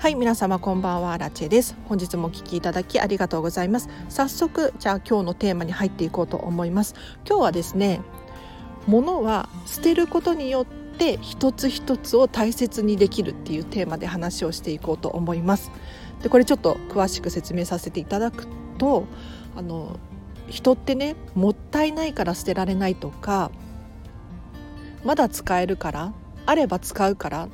はい皆様こんばんは。ラチェです。本日もお聞きいただきありがとうございます。早速じゃあ今日のテーマに入っていこうと思います。今日はですね物は捨てることによって一つ一つを大切にできるっていうテーマで話をしていこうと思います。でこれちょっと詳しく説明させていただくとあの人ってねもったいないから捨てられないとかまだ使えるからあれば使うから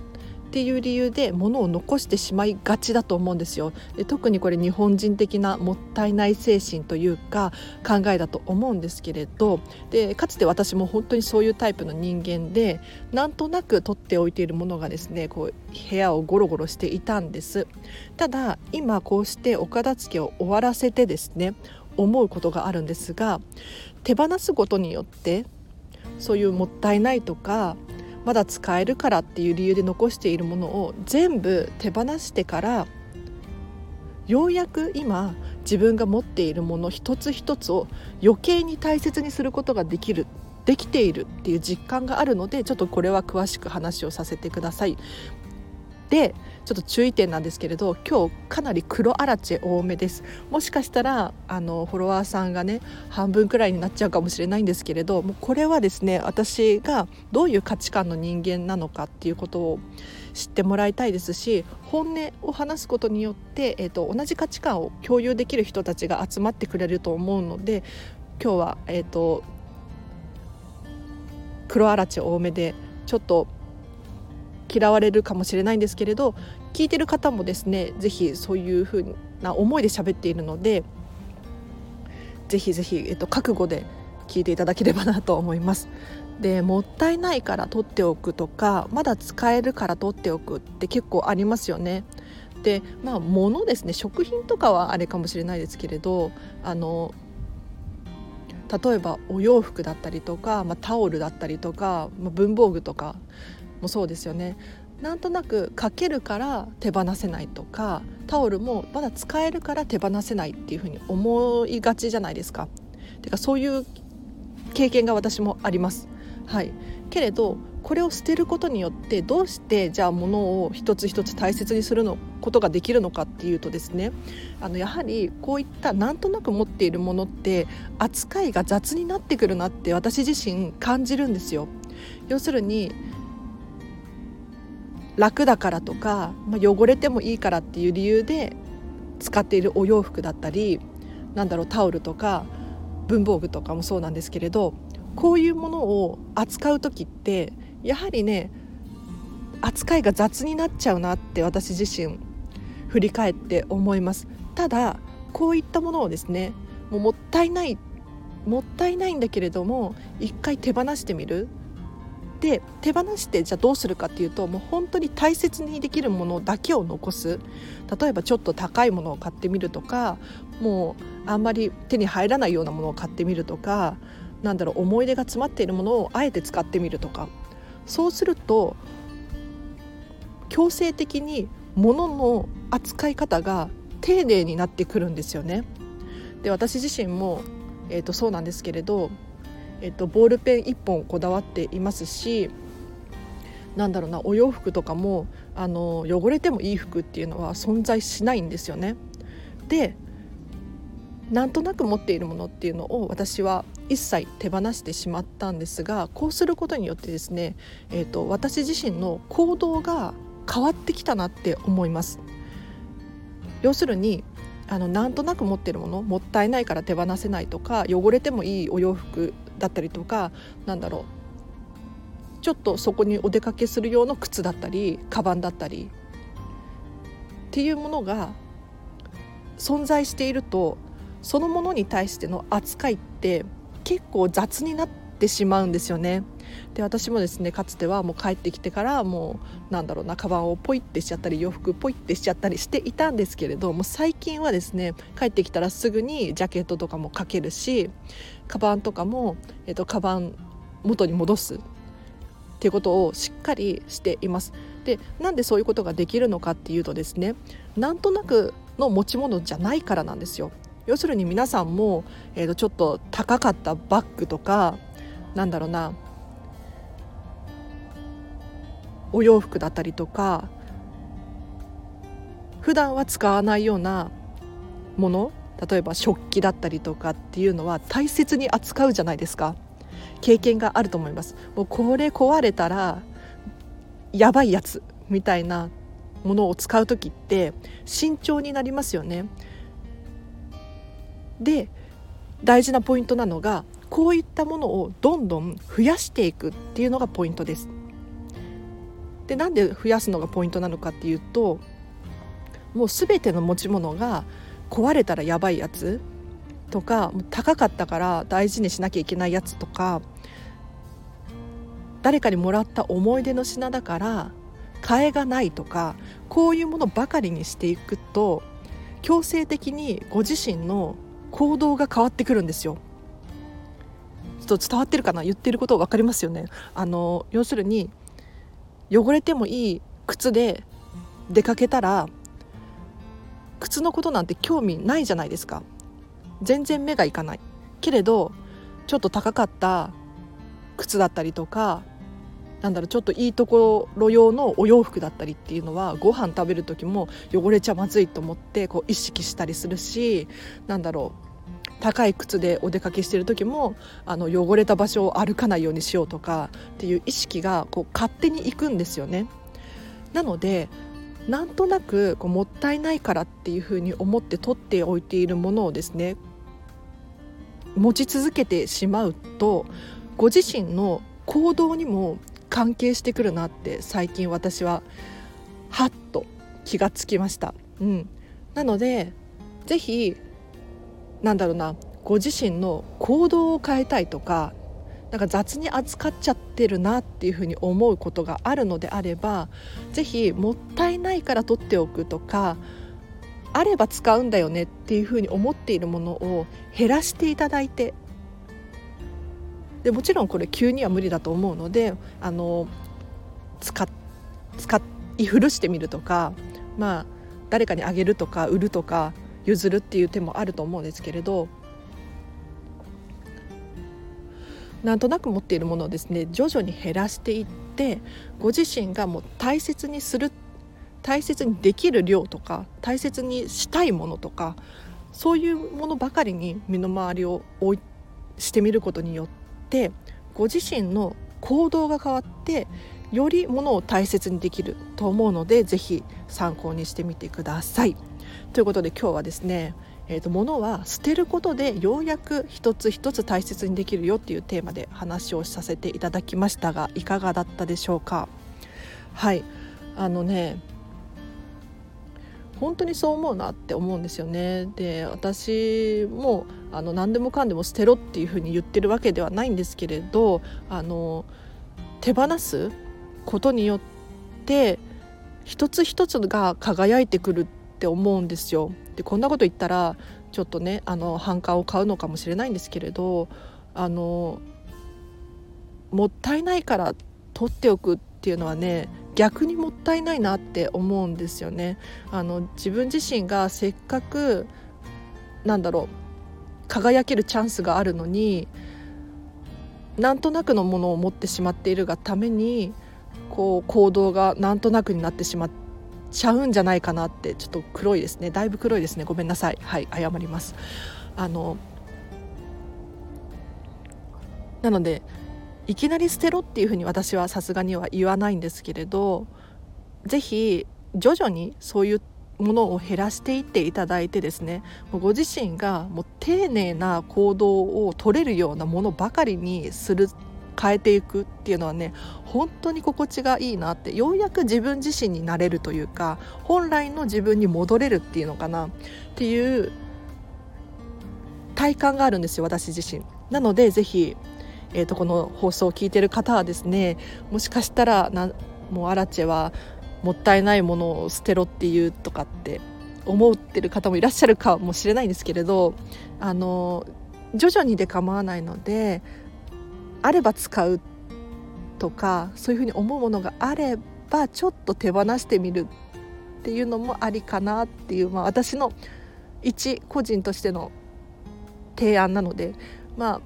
ていう理由で物を残してしまいがちだと思うんですよ。で特にこれ日本人的なもったいない精神というか考えだと思うんですけれど。でかつて私も本当にそういうタイプの人間でなんとなく取っておいているものがですねこう部屋をゴロゴロしていたんです。ただ今こうしてお片付けを終わらせてですね思うことがあるんですが手放すことによってそういうもったいないとかまだ使えるからっていう理由で残しているものを全部手放してからようやく今自分が持っているもの一つ一つを余計に大切にすることができるできているっていう実感があるのでちょっとこれは詳しく話をさせてください。でちょっと注意点なんですけれど今日かなり黒アラチェ多めです。もしかしたらあのフォロワーさんがね半分くらいになっちゃうかもしれないんですけれどもうこれはですね私がどういう価値観の人間なのかっていうことを知ってもらいたいですし本音を話すことによって、えーと、同じ価値観を共有できる人たちが集まってくれると思うので今日は、えーと、と黒アラチェ多めでちょっと嫌われるかもしれないんですけれど聞いてる方もですね是非そういうふうな思いで喋っているので是非是非、えっと、覚悟で聞いていただければなと思います。でもったいないから取っておくとかまだ使えるから取っておくって結構ありますよね。でまあ物ですね食品とかはあれかもしれないですけれどあの例えばお洋服だったりとか、まあ、タオルだったりとか、まあ、文房具とかもそうですよねなんとなくかけるから手放せないとかタオルもまだ使えるから手放せないっていうふうに思いがちじゃないですか。てかそういう経験が私もあります。はい、けれどこれを捨てることによってどうしてじゃあ物を一つ一つ大切にするのことができるのかっていうとですねあのやはりこういったなんとなく持っているものって扱いが雑になってくるなって私自身感じるんですよ。要するに楽だからとか、まあ、汚れてもいいからっていう理由で使っているお洋服だったりなんだろうタオルとか文房具とかもそうなんですけれどこういうものを扱う時ってやはりね扱いが雑になっちゃうなって私自身振り返って思います。ただこういったものをですねもうもったいないもったいないんだけれども一回手放してみる。で手放してじゃあどうするかっていうともう本当に大切にできるものだけを残す例えばちょっと高いものを買ってみるとかもうあんまり手に入らないようなものを買ってみるとかなんだろう思い出が詰まっているものをあえて使ってみるとかそうすると強制的に物の扱い方が丁寧になってくるんですよね。で私自身も、えー、とそうなんですけれどえっと、ボールペン1本こだわっていますしなんだろうなお洋服とかもあの汚れてもいい服っていうのは存在しないんですよね。でなんとなく持っているものっていうのを私は一切手放してしまったんですがこうすることによってですね、えーと私自身の行動が変わってきたなって思います。要するにあのなんとなく持ってるものもったいないから手放せないとか汚れてもいいお洋服だったりとかなんだろう。ちょっとそこにお出かけする用の靴だったりカバンだったりっていうものが存在しているとそのものに対しての扱いって結構雑になっててしまうんですよね。で私もですねかつてはもう帰ってきてからもうなんだろうなカバンをポイってしちゃったり洋服ポイってしちゃったりしていたんですけれども最近はですね帰ってきたらすぐにジャケットとかもかけるしカバンとかも、えーと、カバン元に戻すっていうことをしっかりしています。でなんでそういうことができるのかっていうとですねなんとなくの持ち物じゃないからなんですよ。要するに皆さんも、えー、とちょっと高かったバッグとかなんだろうな。お洋服だったりとか普段は使わないようなもの例えば食器だったりとかっていうのは大切に扱うじゃないですか。経験があると思います。もうこれ壊れたらやばいやつみたいなものを使う時って慎重になりますよね。で大事なポイントなのがこういったものをどんどん増やしていくっていうのがポイントですでなんで増やすのがポイントなのかっていうともう全ての持ち物が壊れたらやばいやつとか高かったから大事にしなきゃいけないやつとか誰かにもらった思い出の品だから替えがないとかこういうものばかりにしていくと強制的にご自身の行動が変わってくるんですよ。っと伝わってるかな言ってること分かりますよね。あの要するに汚れてもいい靴で出かけたら靴のことなんて興味ないじゃないですか全然目がいかないけれどちょっと高かった靴だったりとかなんだろうちょっといいところ用のお洋服だったりっていうのはご飯食べる時も汚れちゃまずいと思ってこう意識したりするしなんだろう高い靴でお出かけしてる時もあの汚れた場所を歩かないようにしようとかっていう意識がこう勝手にいくんですよね。なのでなんとなくこうもったいないからっていうふうに思って取っておいているものをですね持ち続けてしまうとご自身の行動にも関係してくるなって最近私ははっと気がつきました。うん、なのでぜひなんだろうなご自身の行動を変えたいとかなんか雑に扱っちゃってるなっていうふうに思うことがあるのであれば是非もったいないから取っておくとかあれば使うんだよねっていうふうに思っているものを減らしていただいてでもちろんこれ急には無理だと思うのであの使使い古してみるとかまあ誰かにあげるとか売るとか譲るっていう手もあると思うんですけれどなんとなく持っているものをですね徐々に減らしていってご自身がもう大切にする大切にできる量とか大切にしたいものとかそういうものばかりに身の回りを置いしてみることによってご自身の行動が変わってよりものを大切にできると思うので是非参考にしてみてください。ということで今日はですねえーと、物は捨てることでようやく一つ一つ大切にできるよっていうテーマで話をさせていただきましたがいかがだったでしょうか？はい。あのね本当にそう思うなって思うんですよね。で私もあの何でもかんでも捨てろっていうふうに言ってるわけではないんですけれどあの手放すことによって一つ一つが輝いてくるって思うんですよでこんなこと言ったらちょっとねあの反感を買うのかもしれないんですけれどあのもったいないから取っておくっていうのはね逆にもったいないなって思うんですよね。あの自分自身がせっかくなんだろう輝けるチャンスがあるのになんとなくのものを持ってしまっているがためにこう行動がなんとなくになってしまってちゃうんじゃないかなってちょっと黒いですね。だいぶ黒いですね。ごめんなさい。はい謝ります。あのなのでいきなり捨てろっていうふうに私はさすがには言わないんですけれど是非徐々にそういうものを減らしていっていただいてですねご自身がもう丁寧な行動を取れるようなものばかりにする変えていくっていうのはね本当に心地がいいなってようやく自分自身になれるというか本来の自分に戻れるっていうのかなっていう体感があるんですよ私自身。なのでぜひ、えーと、この放送を聞いてる方はですねもしかしたらなもうアラチェはもったいないものを捨てろっていうとかって思ってる方もいらっしゃるかもしれないんですけれどあの徐々にで構わないのであれば使うとかそういうふうに思うものがあればちょっと手放してみるっていうのもありかなっていう、まあ、私の一個人としての提案なのでま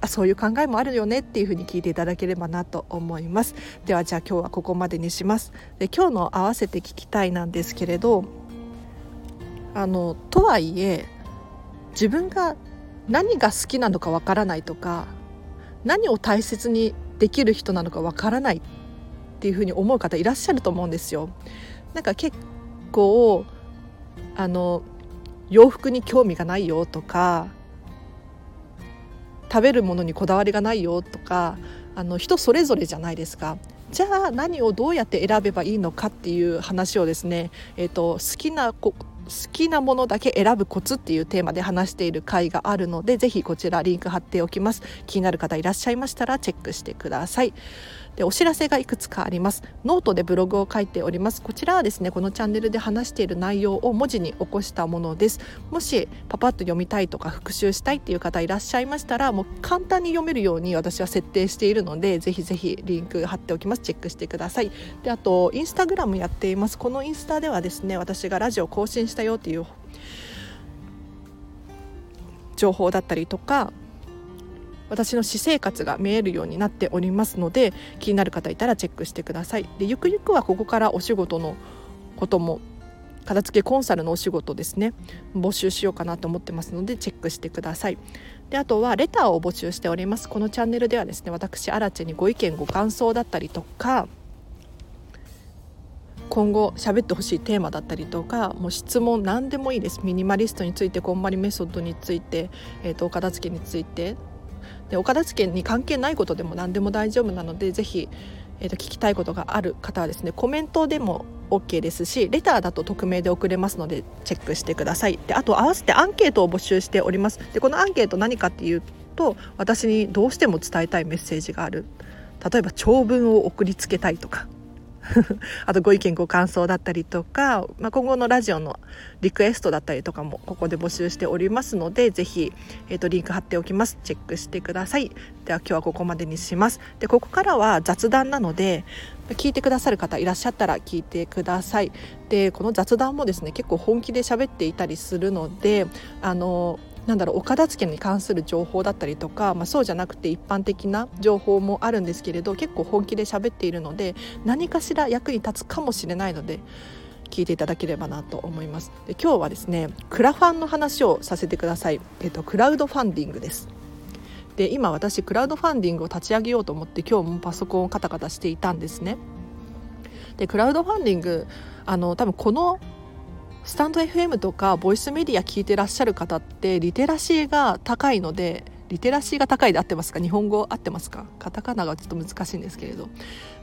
あそういう考えもあるよねっていうふうに聞いていただければなと思います。ではじゃあ今日はここまでにします。で今日の合わせて聞きたいなんですけれどあのとはいえ自分が何が好きなのかわからないとか何を大切にできる人なのかわからないっていうふうに思う方いらっしゃると思うんですよ。なんか結構あの洋服に興味がないよとか食べるものにこだわりがないよとかあの人それぞれじゃないですか。じゃあ何をどうやって選べばいいのかっていう話をですね、えーと、好きな好きなものだけ選ぶコツっていうテーマで話している回があるのでぜひこちらリンク貼っておきます。気になる方いらっしゃいましたらチェックしてください。でお知らせがいくつかあります。ノートでブログを書いております。こちらはですねこのチャンネルで話している内容を文字に起こしたものです。もしパパッと読みたいとか復習したいっていう方いらっしゃいましたらもう簡単に読めるように私は設定しているのでぜひぜひリンク貼っておきます。チェックしてください。であとインスタグラムやっています。このインスタではですね私がラジオ更新したよっていう情報だったりとか私の私生活が見えるようになっておりますので気になる方いたらチェックしてください。でゆくゆくはここからお仕事のことも片付けコンサルのお仕事ですね。募集しようかなと思ってますのでチェックしてください。であとはレターを募集しております。このチャンネルではですね私アラチェにご意見ご感想だったりとか今後喋ってほしいテーマだったりとかもう質問何でもいいです。ミニマリストについてこんまりメソッドについて、えーと、お片付けについてで岡田付に関係ないことでも何でも大丈夫なのでぜひ、えーと、聞きたいことがある方はですねコメントでも OK ですしレターだと匿名で送れますのでチェックしてください。であと合わせてアンケートを募集しております。でこのアンケート何かっていうと私にどうしても伝えたいメッセージがある。例えば長文を送りつけたいとか。あとご意見ご感想だったりとか、まあ、今後のラジオのリクエストだったりとかもここで募集しておりますのでぜひ、えーと、リンク貼っておきます。チェックしてください。では今日はここまでにします。でここからは雑談なので聞いてくださる方いらっしゃったら聞いてください。でこの雑談もですね結構本気で喋っていたりするのであのなんだろうお片付けに関する情報だったりとか、まあ、そうじゃなくて一般的な情報もあるんですけれど結構本気で喋っているので何かしら役に立つかもしれないので聞いていただければなと思います。で今日はですねクラファンの話をさせてください、えっと、クラウドファンディングです。で今私クラウドファンディングを立ち上げようと思って今日もパソコンをカタカタしていたんですね。でクラウドファンディングあの多分このスタンド FM とかボイスメディア聞いてらっしゃる方ってリテラシーが高いのでリテラシーが高いで合ってますか？日本語合ってますか？カタカナがちょっと難しいんですけれど。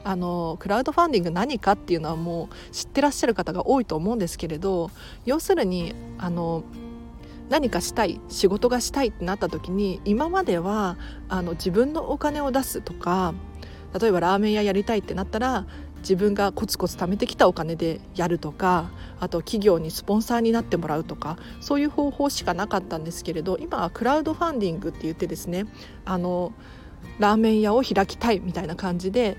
あのクラウドファンディング何かっていうのはもう知ってらっしゃる方が多いと思うんですけれど要するにあの何かしたい仕事がしたいってなった時に今まではあの自分のお金を出すとか例えばラーメン屋やりたいってなったら自分がコツコツ貯めてきたお金でやるとかあと企業にスポンサーになってもらうとかそういう方法しかなかったんですけれど今はクラウドファンディングって言ってですねあのラーメン屋を開きたいみたいな感じで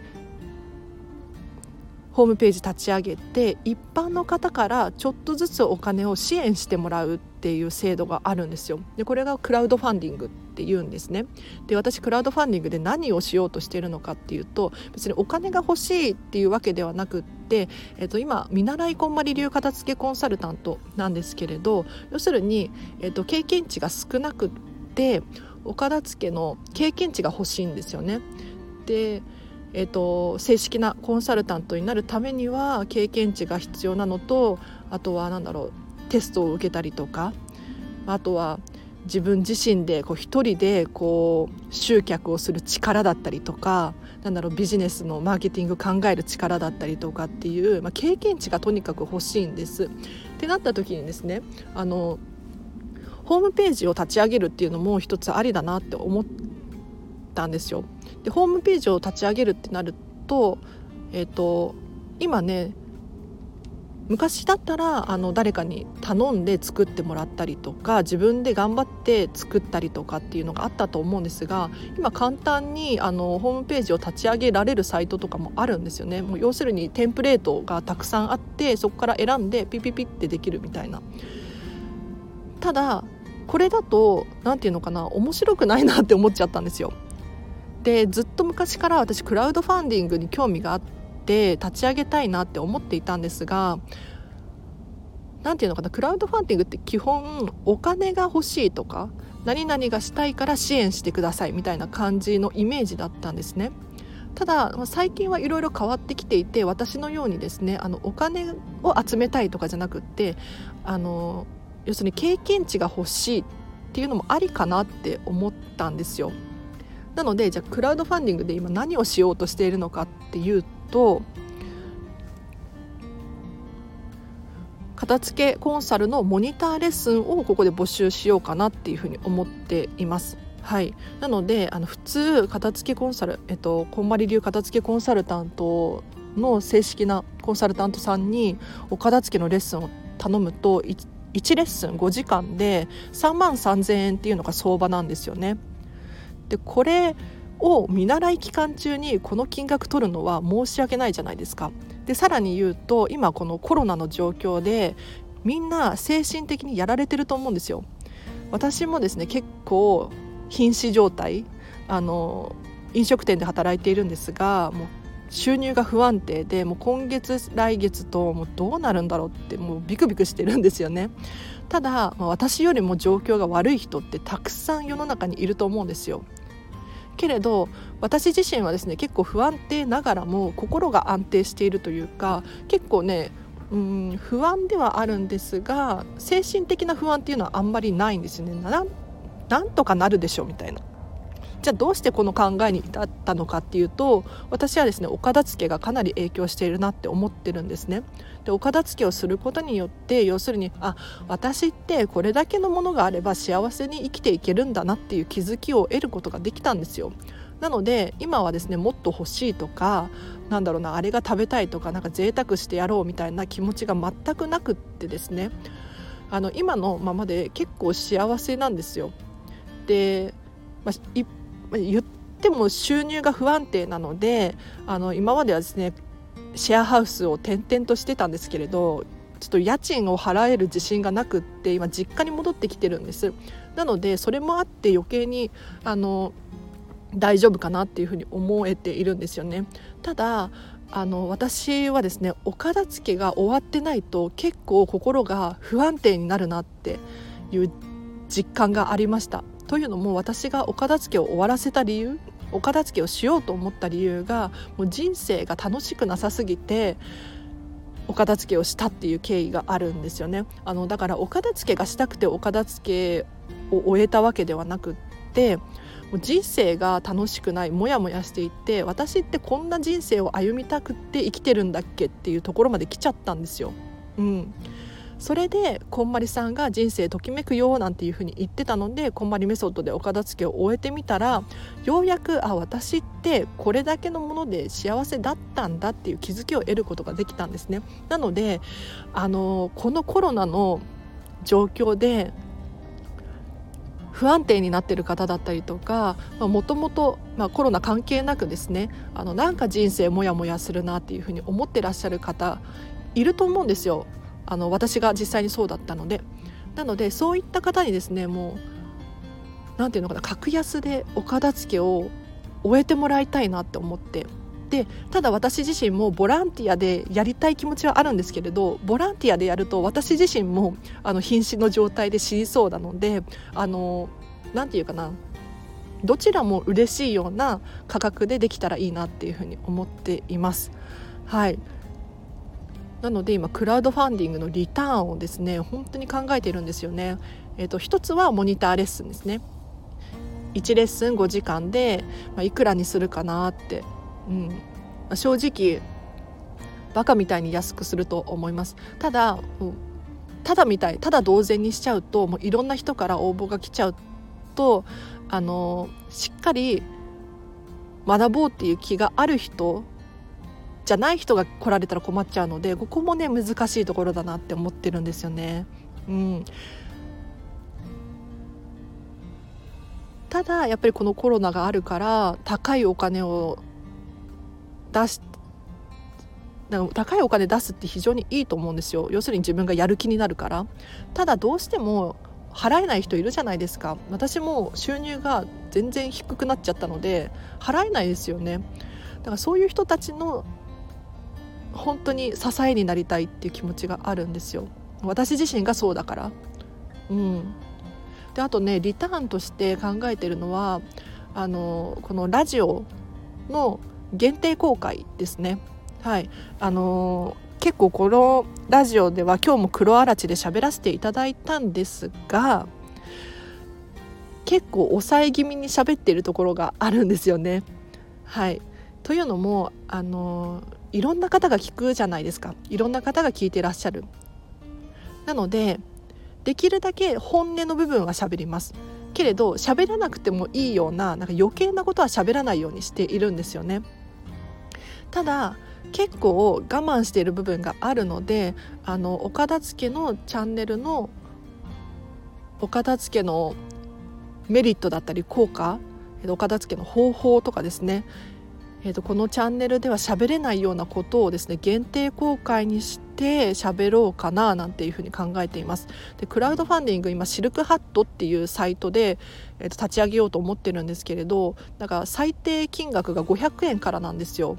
ホームページ立ち上げて一般の方からちょっとずつお金を支援してもらうっていう制度があるんですよ。でこれがクラウドファンディングって言うんですね。で私クラウドファンディングで何をしようとしているのかっていうと別にお金が欲しいっていうわけではなくって、えっと、今見習いこんまり流片付けコンサルタントなんですけれど要するに、えっと、経験値が少なくってお片付けの経験値が欲しいんですよね。でえーと、正式なコンサルタントになるためには経験値が必要なのとあとは何だろうテストを受けたりとかあとは自分自身でこう一人でこう集客をする力だったりとかなんだろうビジネスのマーケティング考える力だったりとかっていう、まあ、経験値がとにかく欲しいんです。ってなった時にですねあのホームページを立ち上げるっていうのも一つありだなって思ったんですよ。でホームページを立ち上げるってなると,、えーと、今ね昔だったらあの誰かに頼んで作ってもらったりとか自分で頑張って作ったりとかっていうのがあったと思うんですが今簡単にあのホームページを立ち上げられるサイトとかもあるんですよね。もう要するにテンプレートがたくさんあってそこから選んでピピピってできるみたいな。ただこれだと何て言うのかな面白くないなって思っちゃったんですよ。でずっと昔から私クラウドファンディングに興味があって立ち上げたいなって思っていたんですが何て言うのかなクラウドファンディングって基本お金が欲しいとか何々がしたいから支援してくださいみたいな感じのイメージだったんですね。ただ最近はいろいろ変わってきていて私のようにですねあのお金を集めたいとかじゃなくってあの要するに経験値が欲しいっていうのもありかなって思ったんですよ。なのでじゃあクラウドファンディングで今何をしようとしているのかっていうと片付けコンサルのモニターレッスンをここで募集しようかなっていうふうに思っています。はい、なのであの普通片付けコンサル、えっと、こんまり流片付けコンサルタントの正式なコンサルタントさんにお片付けのレッスンを頼むと 1, 1レッスン5時間で3万3,000円っていうのが相場なんですよね。でこれを見習い期間中にこの金額取るのは申し訳ないじゃないですか。でさらに言うと今このコロナの状況でみんな精神的にやられてると思うんですよ。私もですね結構瀕死状態あの飲食店で働いているんですがもう収入が不安定でもう今月来月ともうどうなるんだろうってもうビクビクしてるんですよねただ、私よりも状況が悪い人ってたくさん世の中にいると思うんですよけれど私自身はですね結構不安定ながらも心が安定しているというか結構ねうん不安ではあるんですが精神的な不安っていうのはあんまりないんですよね。なんとかなるでしょうみたいな。じゃあどうしてこの考えに至ったのかっていうと私はですねお片付けがかなり影響しているなって思ってるんですね。でお片付けをすることによって要するにあ私ってこれだけのものがあれば幸せに生きていけるんだなっていう気づきを得ることができたんですよ。なので今はですねもっと欲しいとかなんだろうなあれが食べたいとかなんか贅沢してやろうみたいな気持ちが全くなくってですねあの今のままで結構幸せなんですよ。で、まあ、一言っても収入が不安定なのであの今まではですねシェアハウスを転々としてたんですけれどちょっと家賃を払える自信がなくって今実家に戻ってきてるんです。なのでそれもあって余計にあの大丈夫かなっていうふうに思えているんですよね。ただあの私はですねお片付けが終わってないと結構心が不安定になるなっていう実感がありました。というのも私がお片付けを終わらせた理由お片付けをしようと思った理由がもう人生が楽しくなさすぎてお片付けをしたっていう経緯があるんですよねあのだからお片付けがしたくてお片付けを終えたわけではなくってもう人生が楽しくないモヤモヤしていて私ってこんな人生を歩みたくって生きてるんだっけっていうところまで来ちゃったんですよ。うん、それでこんまりさんが人生ときめくよなんていうふうに言ってたのでこんまりメソッドでお片付けを終えてみたらようやくあ私ってこれだけのもので幸せだったんだっていう気づきを得ることができたんですね。なのであのこのコロナの状況で不安定になってる方だったりとかもともとコロナ関係なくですねあのなんか人生モヤモヤするなっていうふうに思ってらっしゃる方いると思うんですよあの私が実際にそうだったのでなのでそういった方にですねもう何て言うのかな格安でお片付けを終えてもらいたいなって思ってでただ私自身もボランティアでやりたい気持ちはあるんですけれどボランティアでやると私自身もあの瀕死の状態で死にそうなのであの何て言うかなどちらも嬉しいような価格でできたらいいなっていうふうに思っています。はいなので今クラウドファンディングのリターンをですね本当に考えているんですよね。えーと、一つはモニターレッスンですね。1レッスン5時間で、まあ、いくらにするかなって、うん、正直バカみたいに安くすると思います。ただ、ただみたいただ同然にしちゃうともういろんな人から応募が来ちゃうとあのしっかり学ぼうっていう気がある人じゃない人が来られたら困っちゃうのでここもね難しいところだなって思ってるんですよね。うん、ただやっぱりこのコロナがあるから高いお金を出し高いお金出すって非常にいいと思うんですよ。要するに自分がやる気になるから。ただどうしても払えない人いるじゃないですか。私も収入が全然低くなっちゃったので払えないですよね。だからそういう人たちの本当に支えになりたいっていう気持ちがあるんですよ。私自身がそうだから。うん。であとねリターンとして考えてるのはあのこのラジオの限定公開ですね。はい。あの結構このラジオでは今日も黒あらちで喋らせていただいたんですが結構抑え気味に喋っているところがあるんですよね。はい。というのもあのいろんな方が聞くじゃないですかいろんな方が聞いてらっしゃる。なのでできるだけ本音の部分は喋りますけれど喋らなくてもいいようななんか余計なことは喋らないようにしているんですよね。ただ結構我慢している部分があるのであのお片付けのチャンネルのお片付けのメリットだったり効果お片付けの方法とかですねえーと、このチャンネルでは喋れないようなことをですね限定公開にして喋ろうかななんていうふうに考えています。でクラウドファンディング今シルクハットっていうサイトで、えーと立ち上げようと思ってるんですけれどだから最低金額が500円からなんですよ。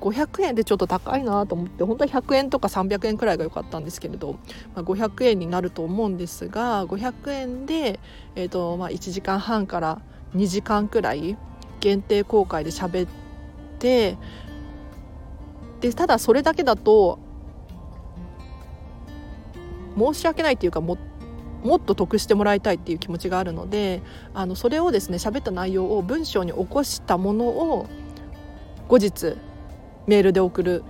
500円でちょっと高いなと思って本当は100円とか300円くらいが良かったんですけれど、まあ、500円になると思うんですが500円で、えーとまあ、1時間半から2時間くらい限定公開で喋ってでただそれだけだと申し訳ないっていうかももっと得してもらいたいっていう気持ちがあるのであのそれをですね喋った内容を文章に起こしたものを後日メールで送る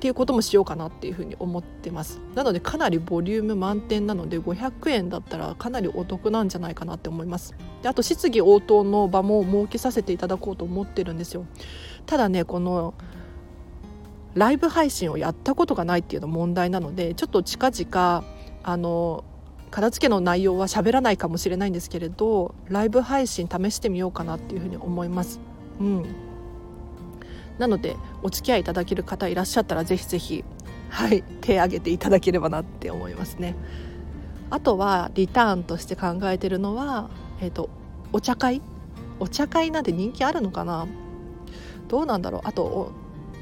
っていうこともしようかなっていうふうに思ってます。なのでかなりボリューム満点なので500円だったらかなりお得なんじゃないかなって思います。であと質疑応答の場も設けさせていただこうと思ってるんですよ。ただねこのライブ配信をやったことがないっていうの問題なのでちょっと近々あの片付けの内容は喋らないかもしれないんですけれどライブ配信試してみようかなっていうふうに思います。うん。なのでお付き合いいただける方いらっしゃったらぜひぜひはい手挙げていただければなって思いますね。あとはリターンとして考えてるのはえっ、ー、とお茶会？お茶会なんて人気あるのかな？どうなんだろう？あと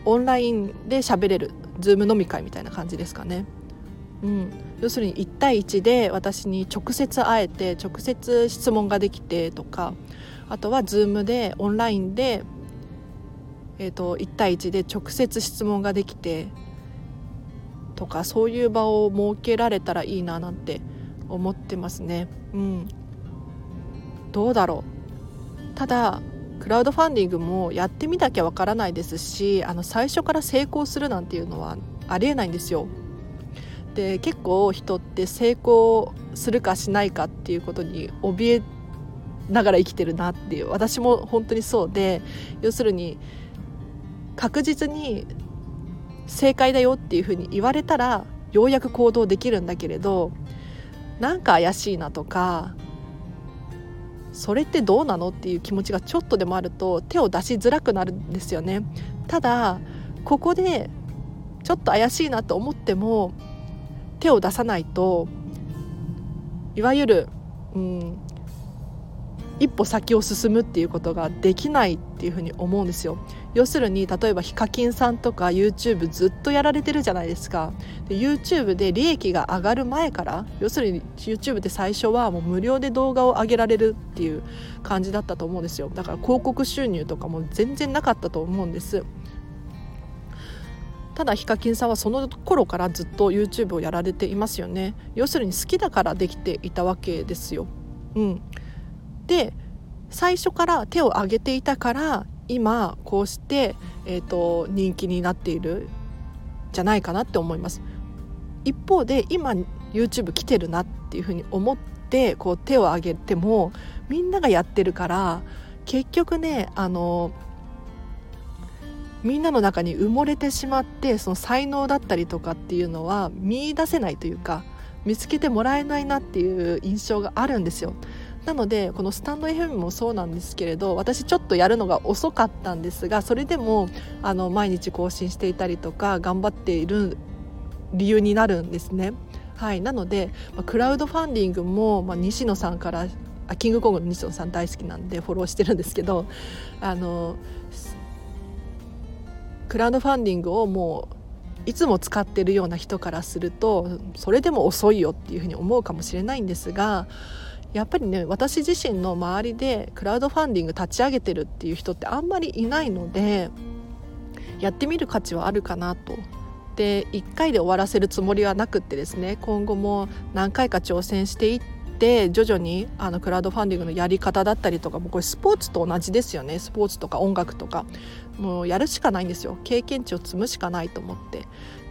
オンラインで喋れるズーム飲み会みたいな感じですかね。うん、要するに1対1で私に直接会えて直接質問ができてとかあとは Zoom でオンラインでえーと、1対1で直接質問ができてとかそういう場を設けられたらいいななんて思ってますね。うん、どうだろうただクラウドファンディングもやってみなきゃわからないですしあの最初から成功するなんていうのはありえないんですよ。で結構人って成功するかしないかっていうことに怯えながら生きてるなっていう私も本当にそうで要するに確実に正解だよっていうふうに言われたらようやく行動できるんだけれどなんか怪しいなとかそれってどうなのっていう気持ちがちょっとでもあると手を出しづらくなるんですよね。ただここでちょっと怪しいなと思っても手を出さないといわゆる、うん、一歩先を進むっていうことができないっていうふうに思うんですよ。要するに例えばヒカキンさんとか YouTube ずっとやられてるじゃないですか。で YouTube で利益が上がる前から要するに YouTube って最初はもう無料で動画を上げられるっていう感じだったと思うんですよ。だから広告収入とかも全然なかったと思うんです。ただヒカキンさんはその頃からずっと YouTube をやられていますよね。要するに好きだからできていたわけですよ。うん。で最初から手を挙げていたから今こうして、えーと、人気になっているじゃないかなって思います一方で今 YouTube 来てるなっていうふうに思ってこう手を挙げてもみんながやってるから結局ねあのみんなの中に埋もれてしまってその才能だったりとかっていうのは見いだせないというか見つけてもらえないなっていう印象があるんですよ。なのでこのスタンド FM もそうなんですけれど私ちょっとやるのが遅かったんですがそれでもあの毎日更新していたりとか頑張っている理由になるんですね。はい、なので、クラウドファンディングも、まあ、西野さんからあキングコングの西野さん大好きなんでフォローしてるんですけどあのクラウドファンディングをもういつも使ってるような人からするとそれでも遅いよっていうふうに思うかもしれないんですがやっぱりね私自身の周りでクラウドファンディング立ち上げてるっていう人ってあんまりいないのでやってみる価値はあるかなと。で1回で終わらせるつもりはなくってですね今後も何回か挑戦していって徐々にあのクラウドファンディングのやり方だったりとかもこれスポーツと同じですよねスポーツとか音楽とかもうやるしかないんですよ経験値を積むしかないと思って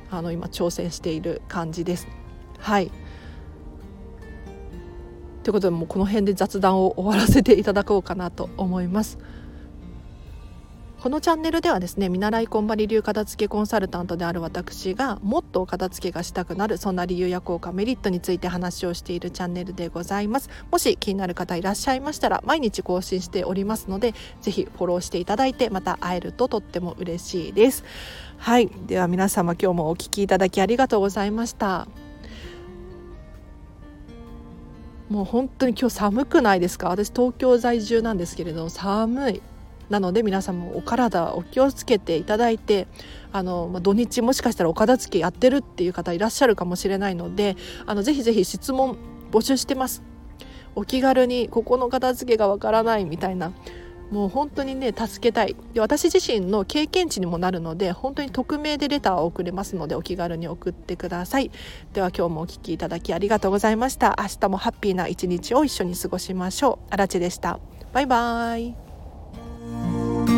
あの今挑戦している感じです。はいということでもうこの辺で雑談を終わらせていただこうかなと思います。このチャンネルではですね見習いこんばり流片付けコンサルタントである私がもっと片付けがしたくなるそんな理由や効果メリットについて話をしているチャンネルでございます。もし気になる方いらっしゃいましたら毎日更新しておりますのでぜひフォローしていただいてまた会えるととっても嬉しいです。はい。では皆様今日もお聴きいただきありがとうございました。もう本当に今日寒くないですか？私東京在住なんですけれど寒いなので皆さんもお体お気をつけていただいてあの、まあ、土日もしかしたらお片付けやってるっていう方いらっしゃるかもしれないのであのぜひぜひ質問募集してます。お気軽にここの片付けがわからないみたいなもう本当にね助けたい。で私自身の経験値にもなるので本当に匿名でレターを送れますのでお気軽に送ってください。では今日もお聴きいただきありがとうございました。明日もハッピーな一日を一緒に過ごしましょう。あらでした。バイバーイ。